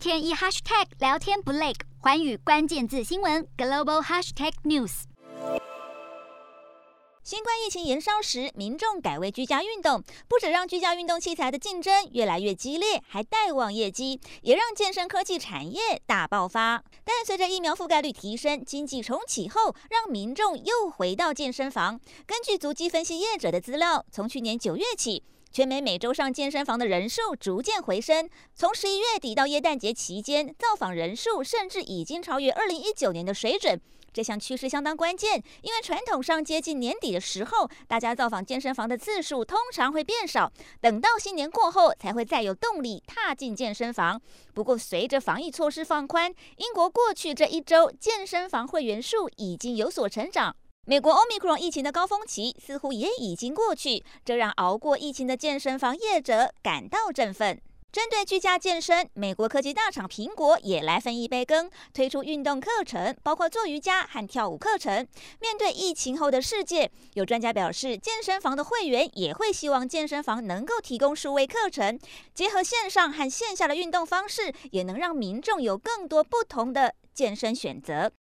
天一 hashtag 聊天不累，环宇关键字新闻 global hashtag news。新冠疫情延烧时，民众改为居家运动，不止让居家运动器材的竞争越来越激烈，还带旺业绩，也让健身科技产业大爆发。但随着疫苗覆盖率提升，经济重启后，让民众又回到健身房。根据足迹分析业者的资料，从去年九月起，全美每周上健身房的人数逐渐回升。从十一月底到耶诞节期间，造访人数甚至已经超越二零一九年的水准。这项趋势相当关键，因为传统上接近年底的时候，大家造访健身房的次数通常会变少，等到新年过后才会再有动力踏进健身房。不过，随着防疫措施放宽，英国过去这一周健身房会员数已经有所成长。美国 Omicron 疫情的高峰期似乎也已经过去，这让熬过疫情的健身房业者感到振奋。针对居家健身，美国科技大厂苹果也来分一杯羹，推出运动课程，包括做瑜伽和跳舞课程。面对疫情后的世界，有专家表示，健身房的会员也会希望健身房能够提供数位课程，结合线上和线下的运动方式，也能让民众有更多不同的健身选择。